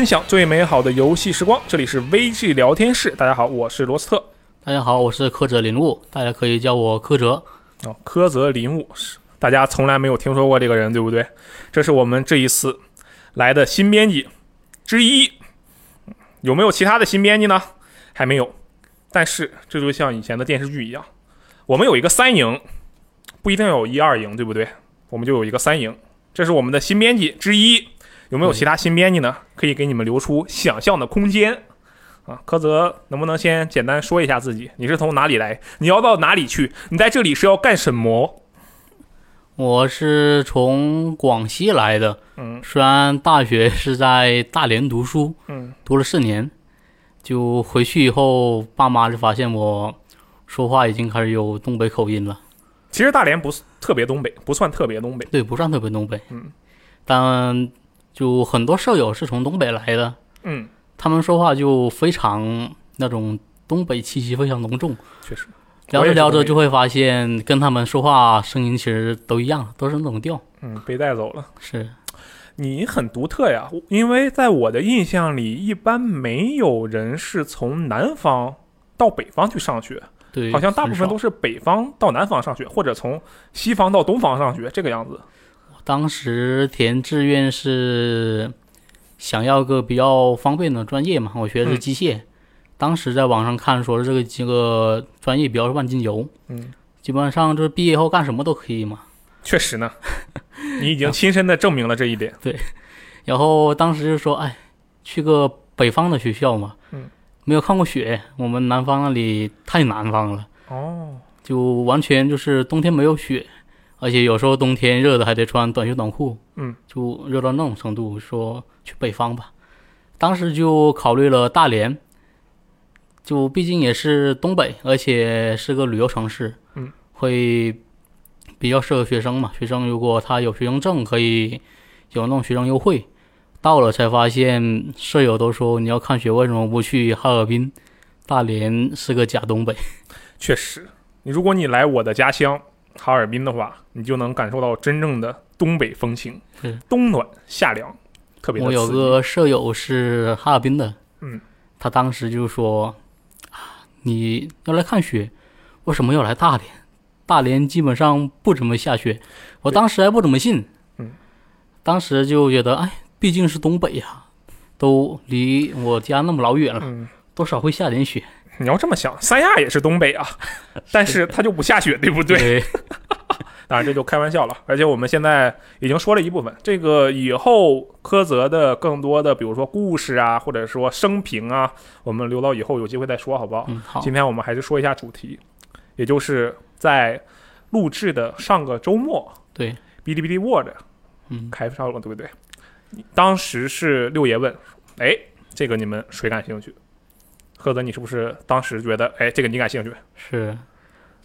分享最美好的游戏时光。这里是 VG 聊天室，大家好，我是罗斯特。大家好，我是柯泽林悟，大家可以叫我柯泽。哦，柯泽林悟是大家从来没有听说过这个人，对不对？这是我们这一次来的新编辑之一。有没有其他的新编辑呢？还没有。但是这就像以前的电视剧一样，我们有一个三营，不一定要有一二营，对不对？我们就有一个三营，这是我们的新编辑之一。有没有其他新编辑呢？可以给你们留出想象的空间啊！柯泽能不能先简单说一下自己？你是从哪里来？你要到哪里去？你在这里是要干什么？我是从广西来的，嗯虽然大学是在大连读书，嗯，读了四年，就回去以后，爸妈就发现我说话已经开始有东北口音了。其实大连不是特别东北，不算特别东北。对，不算特别东北，嗯，但就很多舍友是从东北来的，嗯，他们说话就非常那种东北气息非常浓重，确实，聊着聊着就会发现跟他们说话声音其实都一样，都是那种调。嗯，被带走了。是，你很独特呀，因为在我的印象里，一般没有人是从南方到北方去上学，对，好像大部分都是北方到南方上学，或者从西方到东方上学，这个样子。当时填志愿是想要个比较方便的专业嘛，我学的是嗯机械。当时在网上看说这个这个专业比较万金油，嗯，基本上就是毕业后干什么都可以嘛。确实呢，你已经亲身的证明了这一点。对。然后当时就说，哎，去个北方的学校嘛，嗯，没有看过雪，我们南方那里太南方了，哦，就完全就是冬天没有雪，而且有时候冬天热的还得穿短袖短裤，嗯，就热到那种程度，说去北方吧。当时就考虑了大连，就毕竟也是东北，而且是个旅游城市，嗯，会比较适合学生嘛。学生如果他有学生证，可以有那种学生优惠。到了才发现，舍友都说你要看雪，为什么不去哈尔滨？大连是个假东北。确实，你如果你来我的家乡哈尔滨的话，你就能感受到真正的东北风情是，冬暖夏凉，特别的我有个舍友是哈尔滨的，嗯，他当时就说啊，你要来看雪，为什么要来大连？大连基本上不怎么下雪，我当时还不怎么信，嗯，当时就觉得，哎，毕竟是东北呀、都离我家那么老远了，嗯。多少会下点雪，你要这么想，三亚也是东北啊，但是它就不下雪，对不对？对，当然这就开玩笑了。而且我们现在已经说了一部分，这个以后柯泽的更多的，比如说故事啊，或者说生平啊，我们留到以后有机会再说，好不好？嗯，好，今天我们还是说一下主题，也就是在录制的上个周末，对，哔哩哔哩 Word 嗯，开上了，对不对？当时是六爷问，哎，这个你们谁感兴趣？柯泽，你是不是当时觉得，哎，这个你感兴趣？是，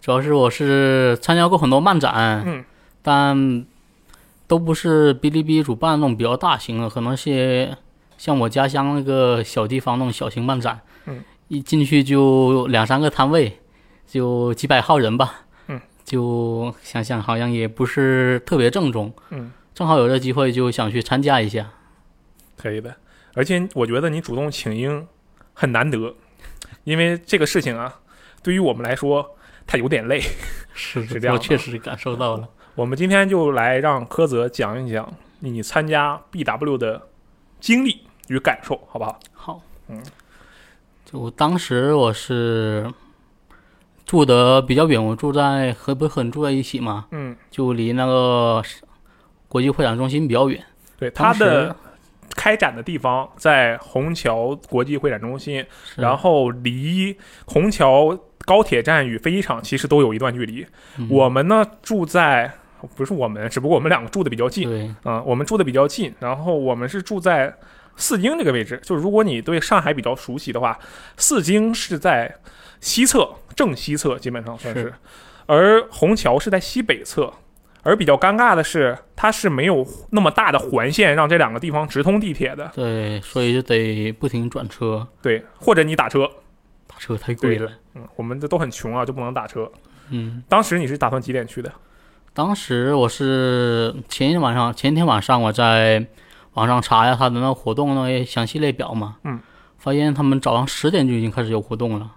主要是我是参加过很多漫展，嗯，但都不是哔哩哔哩主办那种比较大型的，可能是像我家乡那个小地方那种小型漫展，嗯，一进去就两三个摊位，就几百号人吧，嗯，就想想好像也不是特别正宗，嗯，正好有这机会就想去参加一下，可以的。而且我觉得你主动请缨很难得，因为这个事情啊，对于我们来说，它有点累。是是这样我确实感受到了。我们今天就来让柯泽讲一讲你参加 BW 的经历与感受，好不好？好，嗯，就当时我是住的比较远，我住在和不是很住在一起嘛，嗯，就离那个国际会展中心比较远。对，当时它的开展的地方在虹桥国际会展中心，然后离虹桥高铁站与飞机场其实都有一段距离。嗯我们呢住在。不是我们，只不过我们两个住的比较近，对啊、我们住的比较近，然后我们是住在四京这个位置。就是如果你对上海比较熟悉的话，四京是在西侧，正西侧基本上算是，是而虹桥是在西北侧。而比较尴尬的是，它是没有那么大的环线让这两个地方直通地铁的。对，所以就得不停转车，对，或者你打车。打车太贵了。嗯，我们这都很穷啊，就不能打车。嗯，当时你是打算几点去的？当时我是前一天晚上，前一天晚上我在网上查一下他的那个活动那些详细列表嘛，嗯，发现他们早上十点就已经开始有活动了，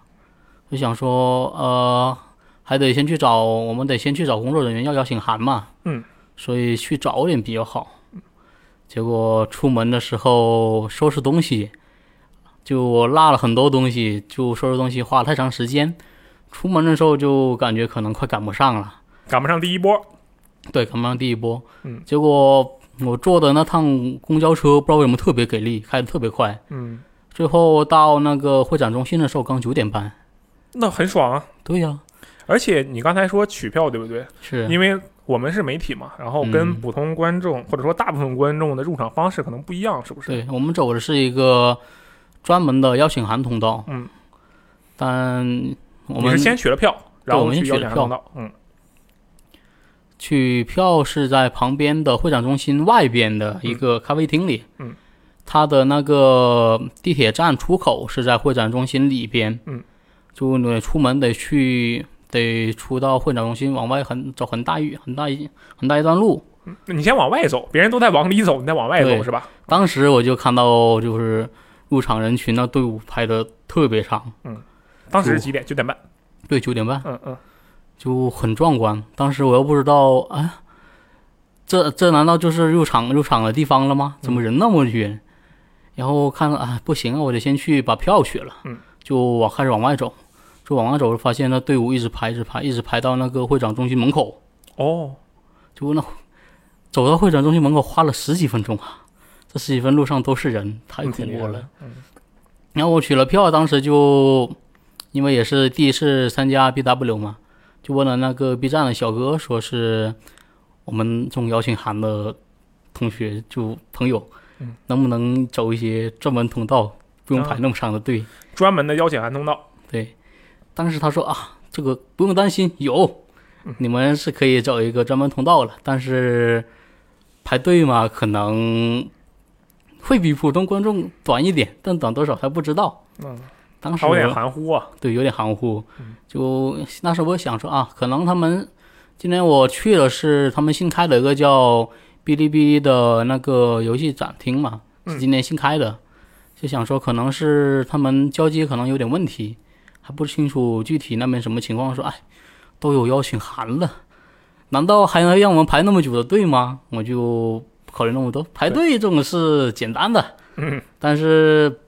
就想说呃还得先去找，我们得先去找工作人员要邀请函嘛，嗯，所以去早点比较好。结果出门的时候收拾东西，就我落了很多东西，就收拾东西花了太长时间。出门的时候就感觉可能快赶不上了，赶不上第一波。对，赶不上第一波。嗯，结果我坐的那趟公交车不知道为什么特别给力，开的特别快。嗯，最后到那个会展中心的时候刚九点半。那很爽啊。对呀、而且你刚才说取票对不对？是因为我们是媒体嘛，然后跟嗯普通观众、或者说大部分观众的入场方式可能不一样，是不是？对我们走的是一个专门的邀请函通道。嗯，但我们是先取了票，然后我们先取了票。嗯，取票是在旁边的会展中心外边的一个咖啡厅里。嗯，它的那个地铁站出口是在会展中心里边。嗯，就你出门得去，得出到会展中心，往外很走很大一很大一很大一段路。你先往外走，别人都在往里走，你再往外走是吧？当时我就看到，就是入场人群的队伍排的特别长，嗯当时是几点？九点半。对，九点半嗯嗯，就很壮观。当时我又不知道，哎，这这难道就是入场入场的地方了吗？怎么人那么远？然后看啊，不行啊，我得先去把票取了。嗯，就往开始往外走，就往外走，发现那队伍一直排，一直排，一直排到那个会展中心门口。哦，就那走到会展中心门口花了十几分钟啊！这十几分路上都是人，太嗯恐怖了。然后我取了票，当时就因为也是第一次参加 BW 嘛，就问了那个 B 站的小哥，说是我们中邀请函的同学就朋友，嗯能不能走一些专门通道，不用啊排那么长的队？专门的邀请函通道。对，当时他说啊，这个不用担心，有，嗯你们是可以找一个专门通道了，但是排队嘛，可能会比普通观众短一点，但短多少还不知道。嗯，当时有点含糊啊。对，有点含糊嗯。就那时候我想说啊，可能他们今天我去的是他们新开的一个叫哔哩哔哩的那个游戏展厅嘛，是嗯今年新开的，就想说可能是他们交接可能有点问题，还不清楚具体那边什么情况。说哎，都有邀请函了，难道还能让我们排那么久的队吗？我就不考虑那么多，排队这种是简单的。嗯，但是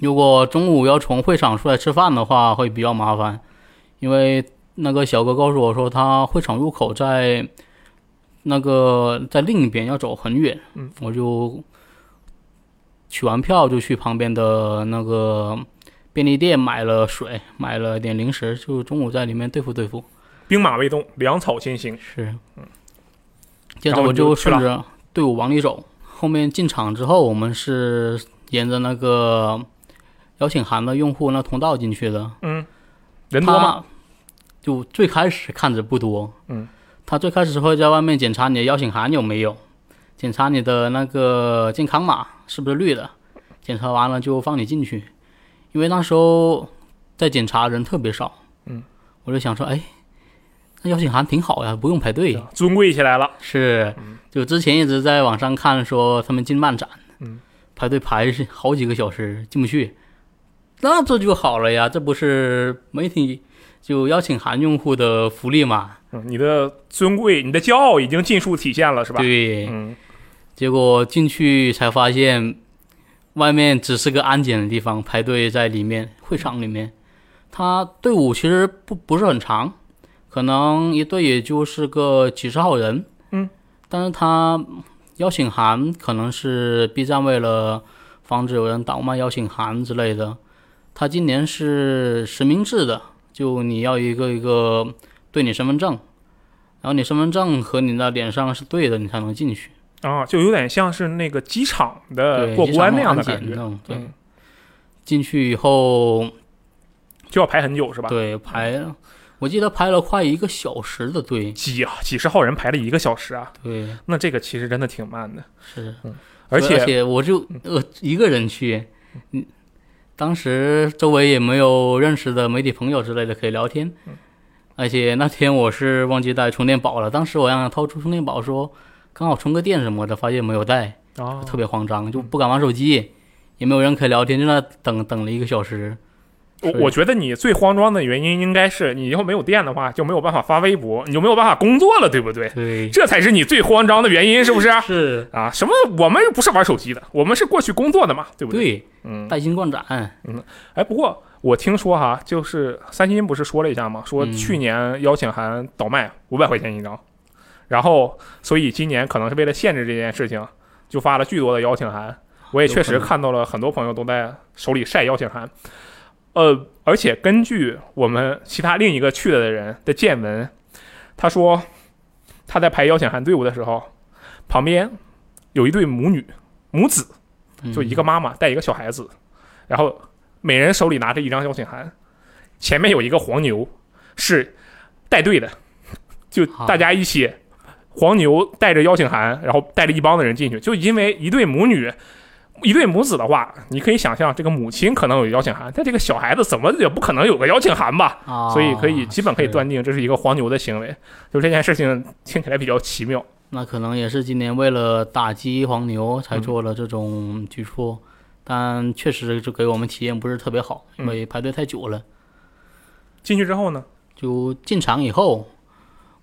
如果中午要从会场出来吃饭的话，会比较麻烦，因为那个小哥告诉我说，他会场入口在那个在另一边，要走很远。嗯，我就取完票就去旁边的那个便利店买了水，买了点零食，就中午在里面对付对付。兵马未动，粮草先行。是，接然后着我就顺着队伍往里走。后面进场之后，我们是沿着那个邀请函的用户那通道进去的。嗯，人多吗？就最开始看着不多，嗯，他最开始会在外面检查你的邀请函有没有，检查你的那个健康码是不是绿的，检查完了就放你进去。因为那时候在检查人特别少，嗯，我就想说，哎，那邀请函挺好呀，不用排队。尊贵起来了。是，就之前一直在网上看说他们进漫展，嗯，排队排是好几个小时进不去，那这就好了呀，这不是媒体就邀请函用户的福利嘛？嗯，你的尊贵，你的骄傲已经尽数体现了，是吧？对，嗯，结果进去才发现，外面只是个安检的地方，排队在里面会场里面，他队伍其实不不是很长，可能一队也就是个几十号人，嗯，但是他邀请函可能是 B 站为了防止有人倒卖邀请函之类的，他今年是实名制的，就你要一个一个对你身份证。然后你身份证和你的脸上是对的，你才能进去。啊，就有点像是那个机场的，过关那样的感觉。对，嗯，进去以后，就要排很久是吧？对排，我记得排了快一个小时的队。几啊几十号人排了一个小时啊，对，那这个其实真的挺慢的。是，而且而且我就呃一个人去，嗯，当时周围也没有认识的媒体朋友之类的可以聊天。而且那天我是忘记带充电宝了，当时我让他掏出充电宝说，刚好充个电什么的，发现没有带，啊特别慌张，就不敢玩手机，也没有人可以聊天，就那等等了一个小时。我我觉得你最慌张的原因应该是你以后没有电的话就没有办法发微博，你就没有办法工作了，对不对？对，这才是你最慌张的原因，是不是？是，啊，什么？我们不是玩手机的，我们是过去工作的嘛，对不对？对，嗯，带薪逛展，嗯，哎，不过我听说哈，就是三星不是说了一下吗？说嗯去年邀请函倒卖五百块钱一张，然后所以今年可能是为了限制这件事情，就发了巨多的邀请函。我也确实看到了很多朋友都在手里晒邀请函，呃，而且根据我们其他另一个去了的人的见闻，他说他在排邀请函队伍的时候，旁边有一对母女母子，嗯就一个妈妈带一个小孩子，然后每人手里拿着一张邀请函，前面有一个黄牛是带队的，就大家一起，黄牛带着邀请函，然后带着一帮的人进去，就因为一对母女。一对母子的话，你可以想象，这个母亲可能有邀请函，但这个小孩子怎么也不可能有个邀请函吧？啊，所以可以基本可以断定这是一个黄牛的行为。就这件事情听起来比较奇妙。那可能也是今年为了打击黄牛才嗯做了这种举措，但确实就给我们体验不是特别好，因嗯为排队太久了。进去之后呢，就进场以后，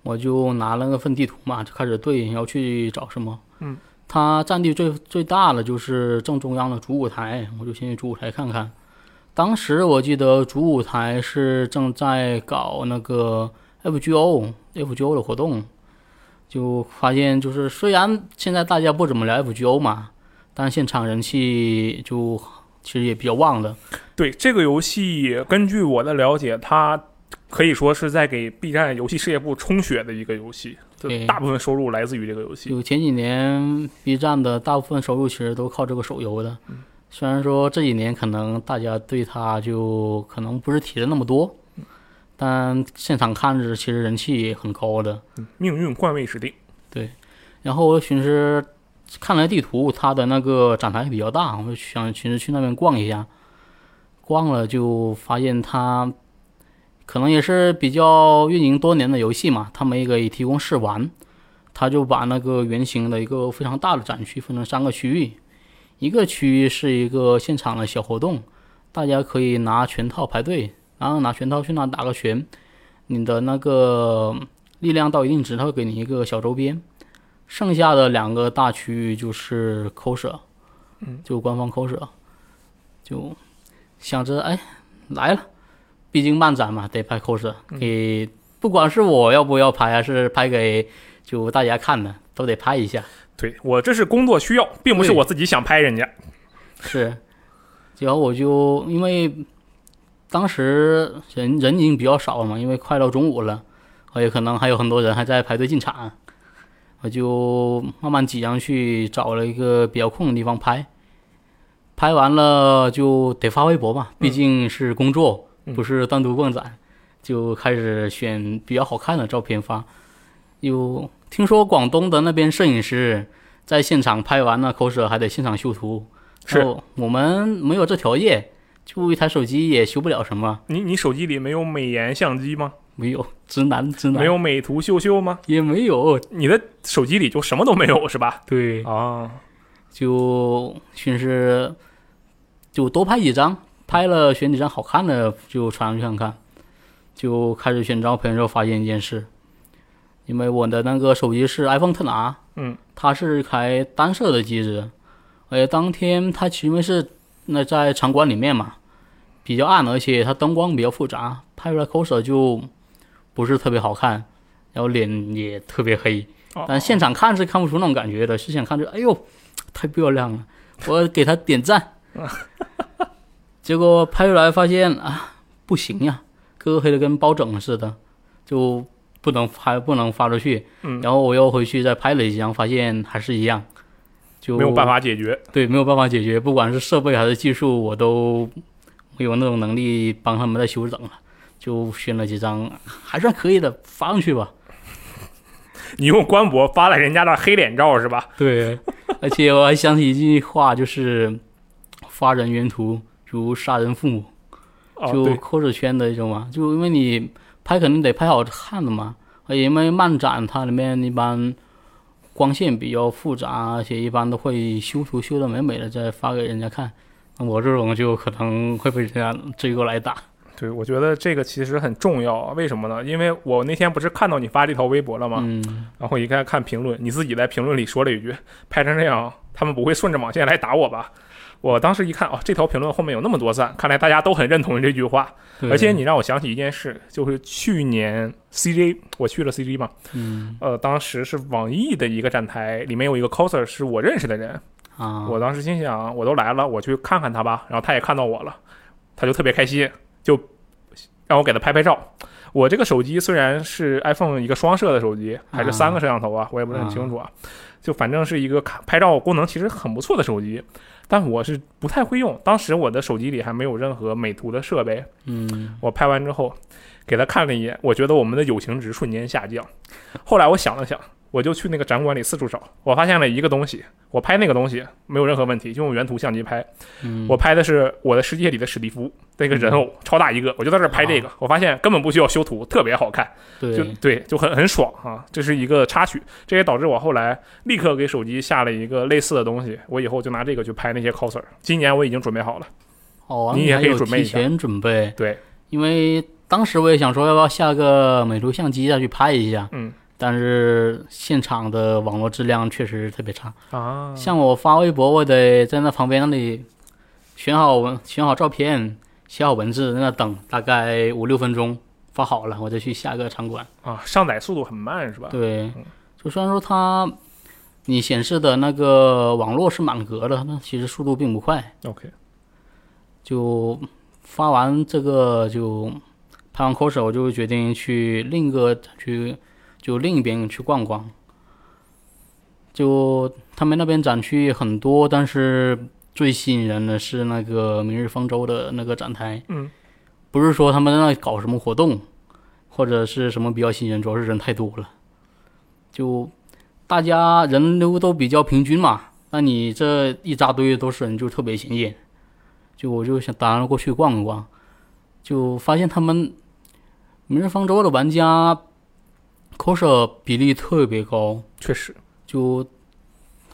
我就拿了那份地图嘛，就开始对要去找什么。嗯，它占地最最大的就是正中央的主舞台，我就先去主舞台看看。当时我记得主舞台是正在搞那个 FGO FGO 的活动，就发现就是虽然现在大家不怎么聊 FGO 嘛，但现场人气就其实也比较旺的。对这个游戏，根据我的了解，它可以说是在给 B 站游戏事业部充血的一个游戏，就对大部分收入来自于这个游戏。就前几年 B 站的大部分收入其实都靠这个手游的，虽然说这几年可能大家对它就可能不是提的那么多，但现场看着其实人气很高的。命运冠位时定，对然后我寻思看了地图，它的那个展台比较大，我就想寻思去那边逛一下。逛了就发现它可能也是比较运营多年的游戏嘛，他没给提供试玩，他就把那个圆形的一个非常大的展区分成三个区域，一个区域是一个现场的小活动，大家可以拿拳套排队，然后拿拳套去那打个拳，你的那个力量到一定值，他会给你一个小周边。剩下的两个大区域就是 coser，嗯，就官方 coser，就想着哎来了，毕竟漫展嘛，得拍 coser，给不管是我要不要拍，还是拍给就大家看的，都得拍一下。对我这是工作需要，并不是我自己想拍人家。是，然后我就因为当时人人已经比较少了嘛，因为快到中午了，而且可能还有很多人还在排队进场，我就慢慢挤上去，找了一个比较空的地方拍。拍完了就得发微博嘛，毕竟是工作，嗯不是单独逛展，就开始选比较好看的照片发。有听说广东的那边摄影师在现场拍完了 coser 还得现场修图，是哦我们没有这条件，就一台手机也修不了什么，你你手机里没有美颜相机吗？没有直男直男没有美图秀秀吗？也没有，你的手机里就什么都没有是吧？对，啊，就寻思就多拍几张，拍了选几张好看的就传上去看看，就开始选照片之后发现一件事，因为我的那个手机是 iPhone 特拿，嗯，它是开单摄的机子，而且当天它因为是那在场馆里面嘛，比较暗，而且它灯光比较复杂，拍出来 coser 就不是特别好看，然后脸也特别黑。哦但现场看是看不出那种感觉的，是想看就哎呦，太漂亮了，我给他点赞。结果拍出来发现啊，不行呀，哥哥黑的跟包拯似的，就不能拍不能发出去。嗯然后我又回去再拍了几张，发现还是一样，就没有办法解决。对，没有办法解决，不管是设备还是技术，我都没有那种能力帮他们再修整了。就选了几张还算可以的，发上去吧。你用官博发了人家的黑脸照是吧？对，而且我还想起一句话，就是发人原图如杀人父母，哦，就对，cos 圈的一种嘛。就因为你拍肯定得拍好看的嘛，而且因为漫展它里面一般光线比较复杂，而且一般都会修图修的美美的再发给人家看。那我这种就可能会被人家追过来打。对，我觉得这个其实很重要啊。为什么呢？因为我那天不是看到你发这条微博了吗？嗯，然后一看看评论，你自己在评论里说了一句：“拍成这样，他们不会顺着网线来打我吧？”我当时一看，哦，这条评论后面有那么多赞，看来大家都很认同这句话。而且你让我想起一件事，就是去年 CJ 我去了 CJ 嘛，嗯呃，当时是网易的一个展台，里面有一个 coser 是我认识的人，啊，我当时心想，我都来了，我去看看他吧。然后他也看到我了，他就特别开心，就让我给他拍拍照。我这个手机虽然是 iPhone 一个双摄的手机，还是三个摄像头啊，我也不是很清楚啊。就反正是一个拍照功能其实很不错的手机，但我是不太会用。当时我的手机里还没有任何美图的设备，嗯我拍完之后给他看了一眼，我觉得我们的友情值瞬间下降。后来我想了想，我就去那个展馆里四处找，我发现了一个东西，我拍那个东西没有任何问题，就用原图相机拍。嗯，我拍的是我的世界里的史蒂夫那个人偶，超大一个，我就在这儿拍这个，我发现根本不需要修图，特别好看，就对，就很很爽啊！这是一个插曲，这也导致我后来立刻给手机下了一个类似的东西，我以后就拿这个去拍那些 coser。今年我已经准备好了，哦，你也可以准备一下。提前准备，对，因为当时我也想说要不要下个美图相机再去拍一下，嗯但是现场的网络质量确实特别差。啊，像我发微博，我得在那旁边那里选好文、选好照片、写好文字，在那等大概五六分钟，发好了我再去下个场馆。啊，上载速度很慢是吧？对，就虽然说它你显示的那个网络是满格的，那其实速度并不快。，OK，就发完这个就拍完 coser，我就决定去另一个去就另一边去逛逛。就他们那边展区很多，但是最吸引人的是那个明日方舟的那个展台。嗯，不是说他们在那里搞什么活动，或者是什么比较吸引人，主要是人太多了。就大家人流都比较平均嘛，那你这一扎堆都是人，就特别显眼。就我就想打算过去逛一逛，就发现他们明日方舟的玩家 coser 比例特别高，确实，就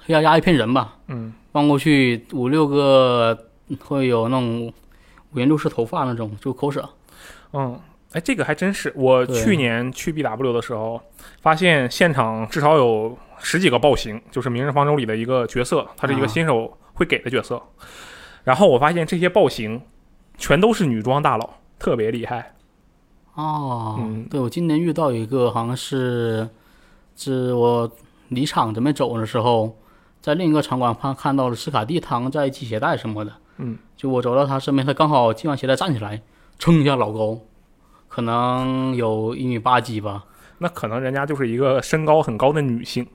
黑压压一片人吧，嗯望过去五六个会有那种五颜六色头发那种，就 coser。嗯。哎，这个还真是。我去年去 BW 的时候，发现现场至少有十几个暴行，就是《明日方舟》里的一个角色，他是一个啊新手会给的角色。然后我发现这些暴行全都是女装大佬，特别厉害。哦，嗯。对，我今年遇到一个，好像是，是我离场准备走的时候，在另一个场馆看看到了斯卡蒂躺在系鞋带什么的，嗯，就我走到他身边，他刚好系完鞋带站起来，噌一下老高，可能有一米八几吧，那可能人家就是一个身高很高的女性。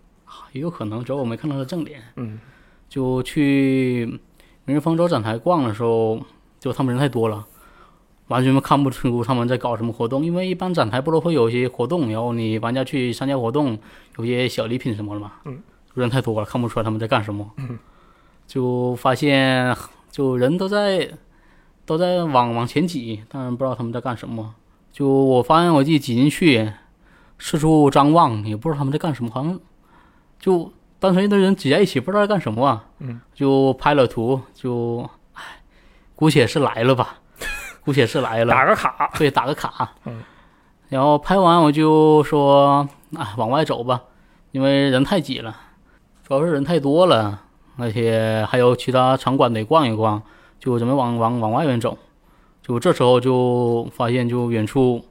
也有可能，主要我没看到她正脸。嗯。就去明日方舟展台逛的时候，就他们人太多了，完全看不出他们在搞什么活动。因为一般展台不都会有一些活动，然后你玩家去参加活动，有些小礼品什么的嘛。嗯，人太多了，看不出来他们在干什么。嗯，就发现就人都在都在往往前挤，但是不知道他们在干什么。就我发现我自己挤进去，四处张望，也不知道他们在干什么，好像就单纯一堆人挤在一起，不知道在干什么啊。嗯，就拍了图，就唉，姑且是来了吧，姑且是来了，打个卡。对，打个卡。嗯，然后拍完我就说，啊，往外走吧，因为人太挤了，主要是人太多了，而且还有其他场馆得逛一逛，就准备往往往外面走。就这时候就发现，就远处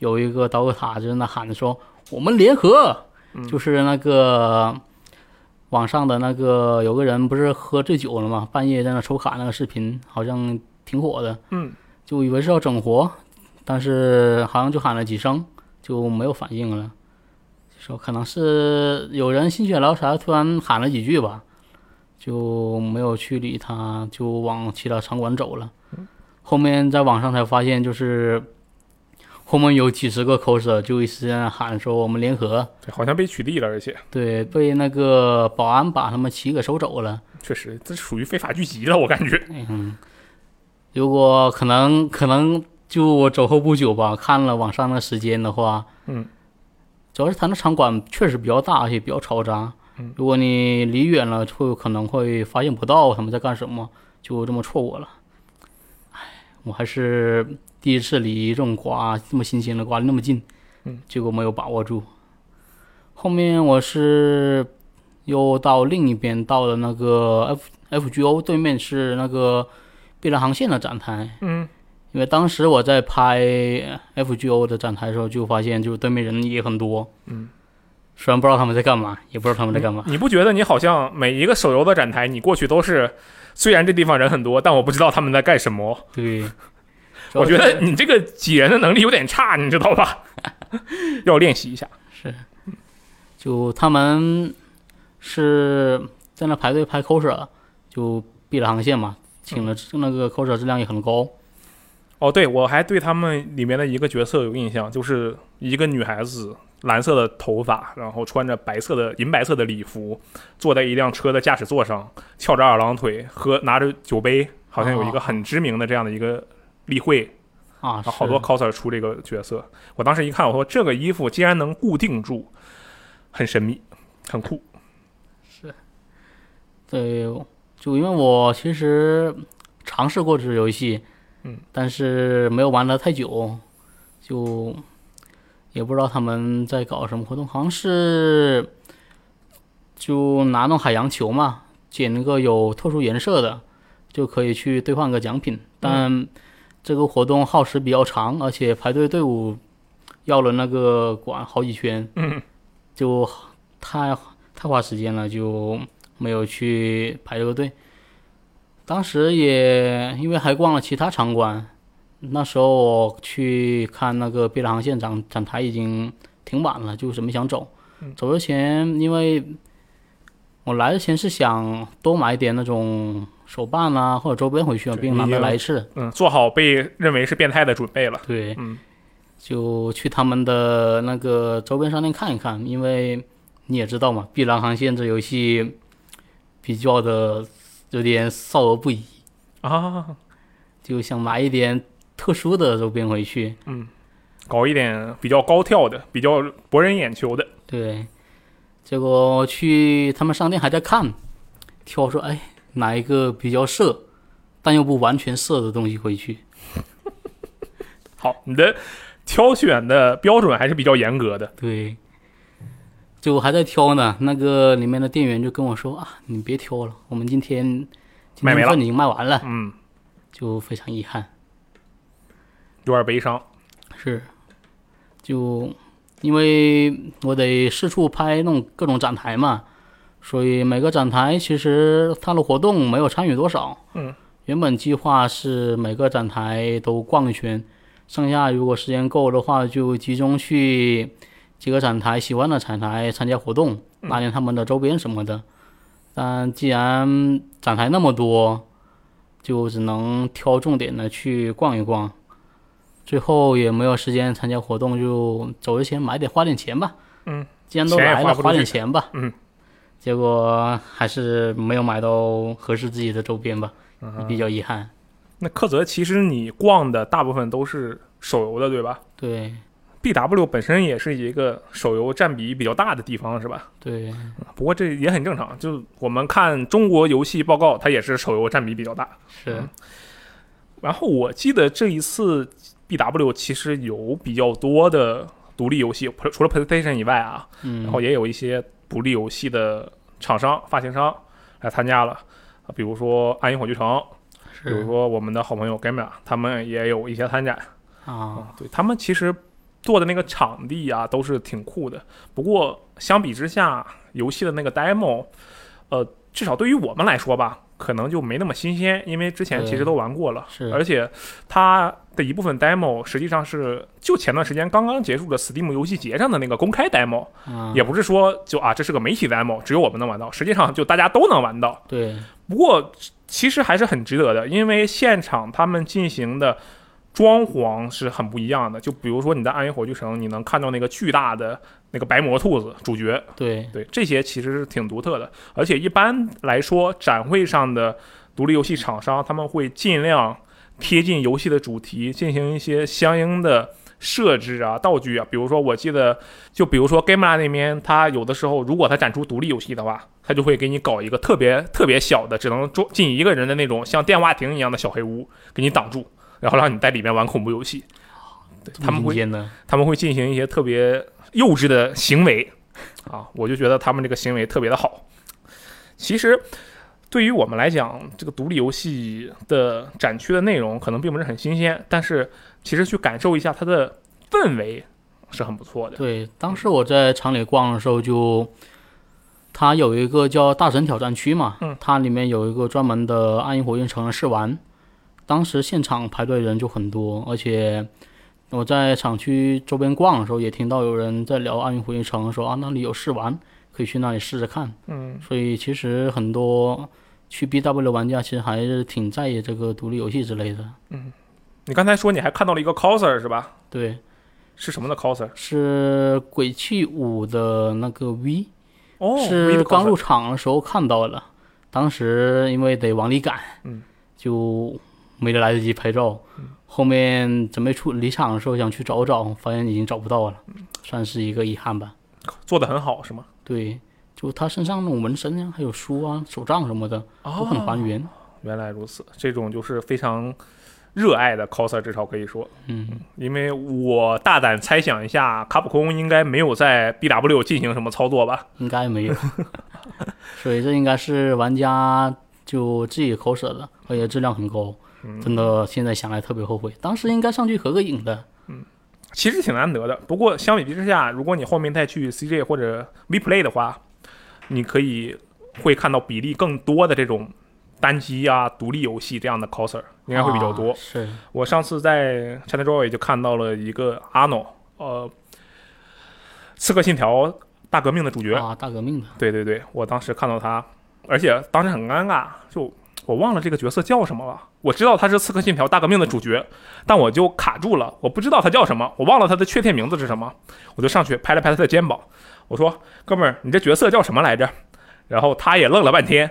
有一个刀客塔在那喊着说：“我们联合！”嗯就是那个网上的那个有个人不是喝醉酒了嘛，半夜在那抽卡那个视频，好像挺火的。嗯，就以为是要整活，但是好像就喊了几声就没有反应了。说可能是有人心血来潮突然喊了几句吧，就没有去理他，就往其他场馆走了。后面在网上才发现，就是后面有几十个 coser 就一直喊说我们联合，对，好像被取缔了，而且对，被那个保安把他们旗给收走了。确实这属于非法聚集了，我感觉。嗯，如果可能，可能就我走后不久吧，看了网上的时间的话，嗯，主要是他那场馆确实比较大，而且比较嘈杂。嗯如果你离远了，会可能会发现不到他们在干什么，就这么错过了。唉，我还是第一次离这种瓜这么新鲜的瓜那么近，嗯，结果没有把握住。后面我是又到另一边，到了那个 F FGO 对面是那个碧蓝航线的展台，嗯，因为当时我在拍 FGO 的展台的时候，就发现就对面人也很多。嗯，虽然不知道他们在干嘛，也不知道他们在干嘛。你不觉得你好像每一个手游的展台，你过去都是，虽然这地方人很多，但我不知道他们在干什么。对，我觉得你这个挤人的能力有点差，你知道吧？要练习一下。是就他们是在那排队拍 coser，就碧蓝航线嘛，请了那个 coser 质量也很高。哦，对，我还对他们里面的一个角色有印象，就是一个女孩子，蓝色的头发，然后穿着白色的银白色的礼服，坐在一辆车的驾驶座上，翘着二郎腿，喝拿着酒杯，好像有一个很知名的这样的一个例会，啊，好多 coser 出这个角色。我当时一看，我说这个衣服竟然能固定住，很神秘，很酷。是对，就因为我其实尝试过这游戏，嗯，但是没有玩的太久，就也不知道他们在搞什么活动，好像是就拿那种海洋球嘛，捡那个有特殊颜色的，就可以去兑换个奖品，但这个活动耗时比较长，而且排队队伍绕了那个馆好几圈，嗯，就太太花时间了，就没有去排这个队。当时也因为还逛了其他场馆，那时候我去看那个碧蓝航线展展台已经挺晚了，就是没想走。嗯走之前，因为我来之前是想多买点那种手办啊或者周边回去嘛，对毕竟难得来一次。嗯，做好被认为是变态的准备了。对，嗯，就去他们的那个周边商店看一看，因为你也知道嘛，《碧蓝航线》这游戏比较的有点少儿不宜，啊，就想买一点特殊的周边回去。嗯搞一点比较高跳的、比较博人眼球的。对，结果去他们商店还在看，挑说，哎，哪一个比较色，但又不完全色的东西回去。好，你的挑选的标准还是比较严格的。对，就我还在挑呢，那个里面的店员就跟我说啊，你别挑了，我们今天今天份已经卖完了，嗯，就非常遗憾。有点悲伤。是，就因为我得四处拍那种各种展台嘛，所以每个展台其实它的活动没有参与多少。嗯，原本计划是每个展台都逛一圈，剩下如果时间够的话，就集中去几个展台喜欢的展台参加活动，拿点他们的周边什么的。但既然展台那么多，就只能挑重点的去逛一逛。最后也没有时间参加活动，就走之前买点花点钱吧。嗯，既然都来了，花点钱吧。嗯，结果还是没有买到合适自己的周边吧，嗯比较遗憾。那克泽其实你逛的大部分都是手游的，对吧对？BW 本身也是一个手游占比比较大的地方，是吧？对，不过这也很正常，就我们看中国游戏报告，它也是手游占比比较大。是嗯然后我记得这一次 BW 其实有比较多的独立游戏，除除了 PlayStation 以外啊，嗯，然后也有一些独立游戏的厂商、发行商来参加了，啊比如说《暗影火炬城》，比如说我们的好朋友 Gamma，他们也有一些参展啊，啊。对他们其实做的那个场地啊，都是挺酷的。不过相比之下，游戏的那个 demo，呃，至少对于我们来说吧，可能就没那么新鲜，因为之前其实都玩过了。是而且它的一部分 demo 实际上是就前段时间刚刚结束的 Steam 游戏节上的那个公开 demo，、啊，也不是说就啊这是个媒体 demo，只有我们能玩到，实际上就大家都能玩到。对不过其实还是很值得的，因为现场他们进行的装潢是很不一样的。就比如说你在《暗影火炬城》，你能看到那个巨大的那个白魔兔子主角，对对这些其实是挺独特的。而且一般来说，展会上的独立游戏厂商他们会尽量贴近游戏的主题，进行一些相应的设置啊、道具啊，比如说我记得，就比如说 Gamera 那边，他有的时候如果他展出独立游戏的话，他就会给你搞一个特别特别小的，只能装进一个人的那种像电话亭一样的小黑屋，给你挡住，然后让你在里面玩恐怖游戏。对他们会他们会进行一些特别幼稚的行为啊，我就觉得他们这个行为特别的好。其实对于我们来讲，这个独立游戏的展区的内容可能并不是很新鲜，但是其实去感受一下它的氛围是很不错的。对，当时我在厂里逛的时候就，它有一个叫大神挑战区嘛，嗯它里面有一个专门的暗影火焰城的试玩，当时现场排队人就很多，而且我在厂区周边逛的时候也听到有人在聊暗影火焰城，说啊那里有试玩，可以去那里试试看。嗯，所以其实很多去 BW 的玩家其实还是挺在意这个独立游戏之类的。嗯你刚才说你还看到了一个 coser 是吧？对，是什么的 coser？是鬼泣五的那个 V。哦，是刚入场的时候看到了，当时因为得往里赶，嗯，就没得来得及拍照。后面准备出离场的时候想去找找，发现已经找不到了，算是一个遗憾吧。做的很好是吗？对，就他身上那种纹身呀，还有书啊、手杖什么的，都很还原。原来如此，这种就是非常热爱的 coser，至少可以说，嗯，因为我大胆猜想一下，卡普空应该没有在 BW 进行什么操作吧？应该没有，所以这应该是玩家就自己口舍的，而且质量很高。嗯真的，现在想来特别后悔，当时应该上去合个影的。嗯其实挺难得的。不过相比之下，如果你后面再去 CJ 或者 VPlay 的话，你可以会看到比例更多的这种单机啊、独立游戏这样的 coser，应该会比较多。啊是，我上次在 ChinaJoy 就看到了一个阿诺，呃，《刺客信条：大革命》的主角。啊，大革命的。对对对，我当时看到他，而且当时很尴尬，就我忘了这个角色叫什么了。我知道他是《刺客信条：大革命》的主角，但我就卡住了，我不知道他叫什么，我忘了他的确切名字是什么。我就上去拍了拍他的肩膀，我说：“哥们儿，你这角色叫什么来着？”然后他也愣了半天，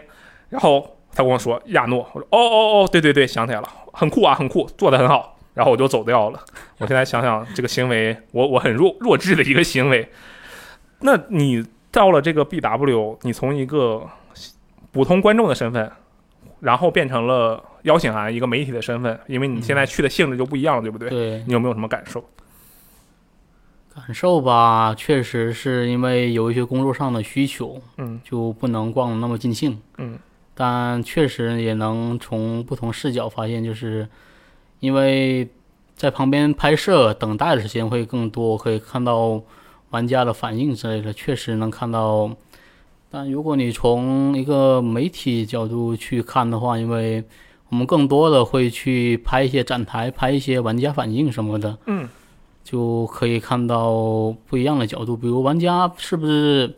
然后他跟我说：“亚诺。”我说：“哦哦哦，对对对，想起来了，很酷啊，很酷，做的很好。”然后我就走掉了。我现在想想，这个行为，我我很弱弱智的一个行为。那你到了这个 BW，你从一个普通观众的身份，然后变成了邀请函一个媒体的身份，因为你现在去的性质就不一样了，对不对？对，你有没有什么感受？感受吧，确实是因为有一些工作上的需求，嗯就不能逛得那么尽兴。嗯，但确实也能从不同视角发现，就是因为在旁边拍摄等待的时间会更多，可以看到玩家的反应之类的，确实能看到。但如果你从一个媒体角度去看的话，因为我们更多的会去拍一些展台，拍一些玩家反应什么的，嗯，就可以看到不一样的角度，比如玩家是不是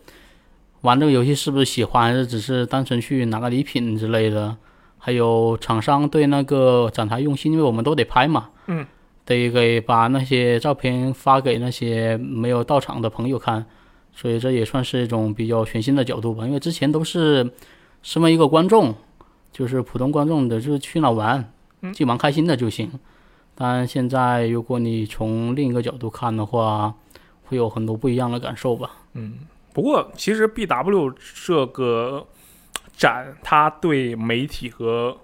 玩这个游戏是不是喜欢，还是只是单纯去拿个礼品之类的，还有厂商对那个展台用心，因为我们都得拍嘛，嗯，得给把那些照片发给那些没有到场的朋友看，所以这也算是一种比较全新的角度吧，因为之前都是身为一个观众，就是普通观众的，就是去那玩，嗯既玩开心的就行。但现在如果你从另一个角度看的话，会有很多不一样的感受吧。嗯不过其实 BW 这个展，它对媒体和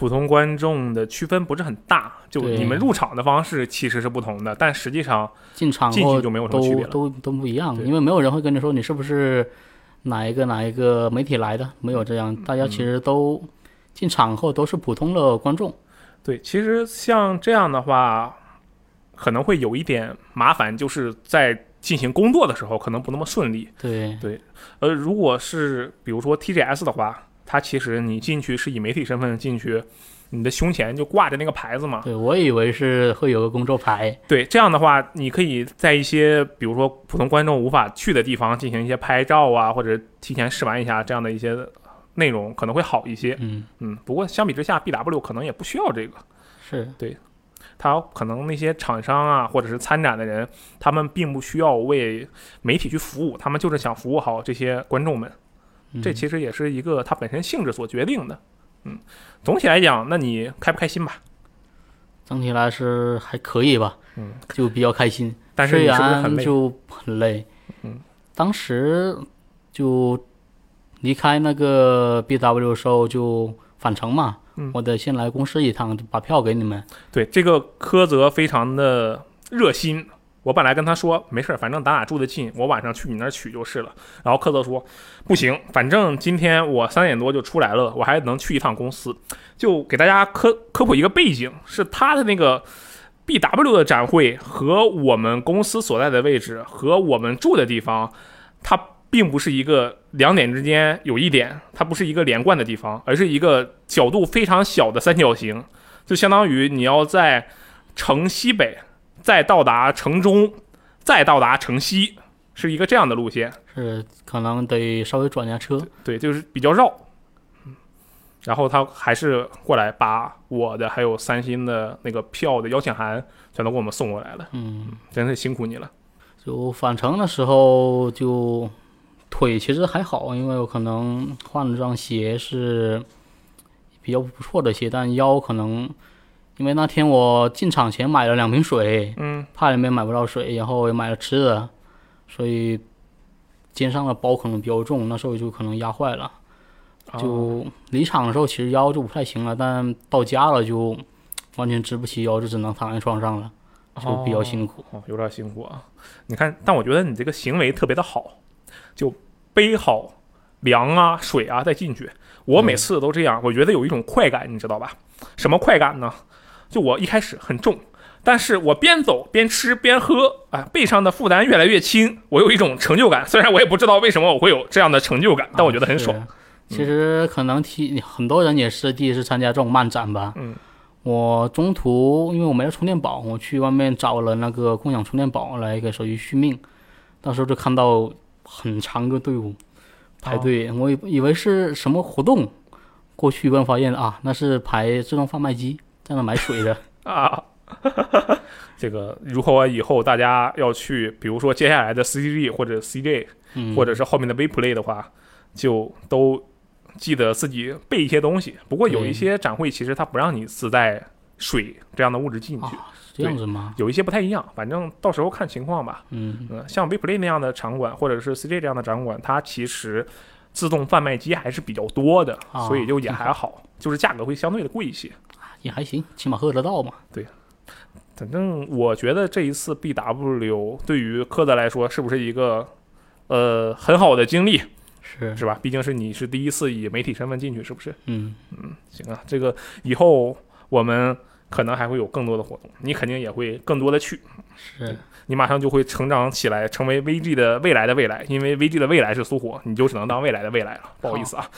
普通观众的区分不是很大，就你们入场的方式其实是不同的，但实际上进场后进去就没有什么区别了。都都都不一样，因为没有人会跟你说你是不是哪一个哪一个媒体来的，没有这样，大家其实都进场后都是普通的观众。对，其实像这样的话，可能会有一点麻烦，就是在进行工作的时候可能不那么顺利。对对呃，如果是比如说 TGS 的话，它其实你进去是以媒体身份进去，你的胸前就挂着那个牌子嘛。对，我以为是会有个工作牌，对，这样的话，你可以在一些比如说普通观众无法去的地方进行一些拍照啊，或者提前试玩一下这样的一些内容，可能会好一些。嗯，嗯，不过相比之下，BW 可能也不需要这个。是对他可能那些厂商啊，或者是参展的人，他们并不需要为媒体去服务，他们就是想服务好这些观众们。嗯这其实也是一个它本身性质所决定的。嗯，总体来讲，那你开不开心吧？整体来是还可以吧，嗯，就比较开心。但是虽？然就很累，嗯，当时就离开那个 BW 的时候就返程嘛，嗯我得先来公司一趟，把票给你们。对，这个柯泽非常的热心。我本来跟他说没事儿，反正咱俩住得近，我晚上去你那儿取就是了。然后柯泽说不行，反正今天我三点多就出来了，我还能去一趟公司。就给大家科科普一个背景，是他的那个 BW 的展会和我们公司所在的位置和我们住的地方，它并不是一个两点之间有一点，它不是一个连贯的地方，而是一个角度非常小的三角形。就相当于你要在城西北，再到达城中，再到达城西，是一个这样的路线。是可能得稍微转下车，对，就是比较绕。嗯，然后他还是过来把我的还有三星的那个票的邀请函全都给我们送过来了，嗯，真是辛苦你了。就返程的时候就腿其实还好，因为我可能换了双鞋是比较不错的鞋，但腰可能因为那天我进场前买了两瓶水，嗯，怕里面买不到水，然后也买了吃的，所以肩上的包可能比较重，那时候就可能压坏了。哦就离场的时候其实腰就不太行了，但到家了就完全直不起腰，就只能躺在床上了，就比较辛苦。哦，有点辛苦啊。你看，但我觉得你这个行为特别的好，就背好粮啊、水啊再进去。我每次都这样，我觉得有一种快感，你知道吧？什么快感呢？就我一开始很重，但是我边走边吃边喝，啊，背上的负担越来越轻，我有一种成就感。虽然我也不知道为什么我会有这样的成就感，但我觉得很爽。其实可能提很多人也是第一次参加这种漫展吧。嗯，我中途因为我没有充电宝，我去外面找了那个共享充电宝来给手机续命，到时候就看到很长个队伍排队，我以以为是什么活动，过去一问发现啊，那是排自动贩卖机在那买水的。啊，这个如果以后大家要去，比如说接下来的 CG 或者 CJ，嗯，或者是后面的 WePlay 的话，就都记得自己备一些东西。不过有一些展会其实它不让你自带水这样的物质进去，这样子吗？有一些不太一样，反正到时候看情况吧。嗯，嗯，像 WePlay 那样的场馆，或者是 CJ 这样的展馆，它其实自动贩卖机还是比较多的，啊所以就也还好，就是价格会相对的贵一些。也还行，起码喝得到嘛。对反正我觉得这一次 BW 对于科德来说，是不是一个呃很好的经历，是，是吧？毕竟是你是第一次以媒体身份进去，是不是？嗯嗯，行啊，这个以后我们可能还会有更多的活动，你肯定也会更多的去，是，你马上就会成长起来，成为 VG 的未来的未来，因为 VG 的未来是苏火，你就只能当未来的未来了。不好意思啊，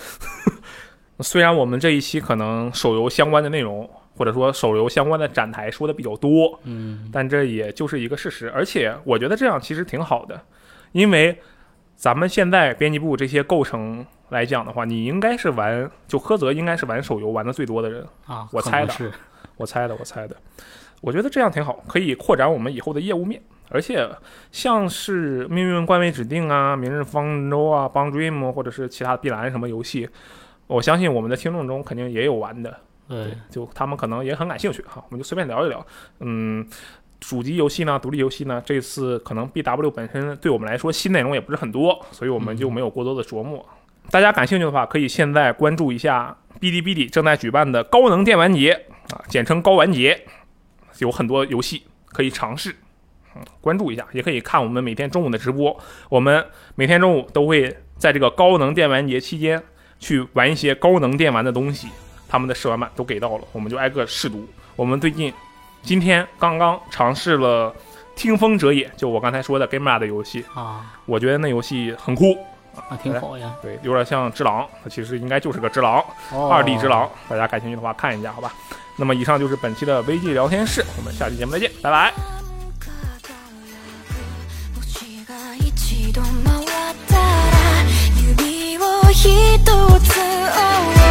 虽然我们这一期可能手游相关的内容，或者说手游相关的展台说的比较多，嗯，但这也就是一个事实，而且我觉得这样其实挺好的，因为咱们现在编辑部这些构成来讲的话，你应该是玩就柯泽应该是玩手游玩的最多的人，啊，我猜的是，我猜的，我猜的。我觉得这样挺好，可以扩展我们以后的业务面。而且像是《命运冠位指定》啊、《明日方舟》啊、《帮 Dream》或者是其他碧蓝什么游戏，我相信我们的听众中肯定也有玩的。对，就他们可能也很感兴趣哈，我们就随便聊一聊。嗯，主机游戏呢，独立游戏呢，这次可能 BW 本身对我们来说新内容也不是很多，所以我们就没有过多的琢磨。大家感兴趣的话，可以现在关注一下哔哩哔哩正在举办的高能电玩节啊，简称高玩节，有很多游戏可以尝试。嗯，关注一下，也可以看我们每天中午的直播。我们每天中午都会在这个高能电玩节期间去玩一些高能电玩的东西。他们的试玩版都给到了，我们就挨个试读。我们最近今天刚刚尝试了《听风者也》，就我刚才说的 Gamera 的游戏，啊，我觉得那游戏很酷，那挺好呀。对，有点像只狼，它其实应该就是个只狼，哦，二 D 只狼。大家感兴趣的话看一下，好吧？那么以上就是本期的 VG 聊天室，我们下期节目再见，拜拜。指を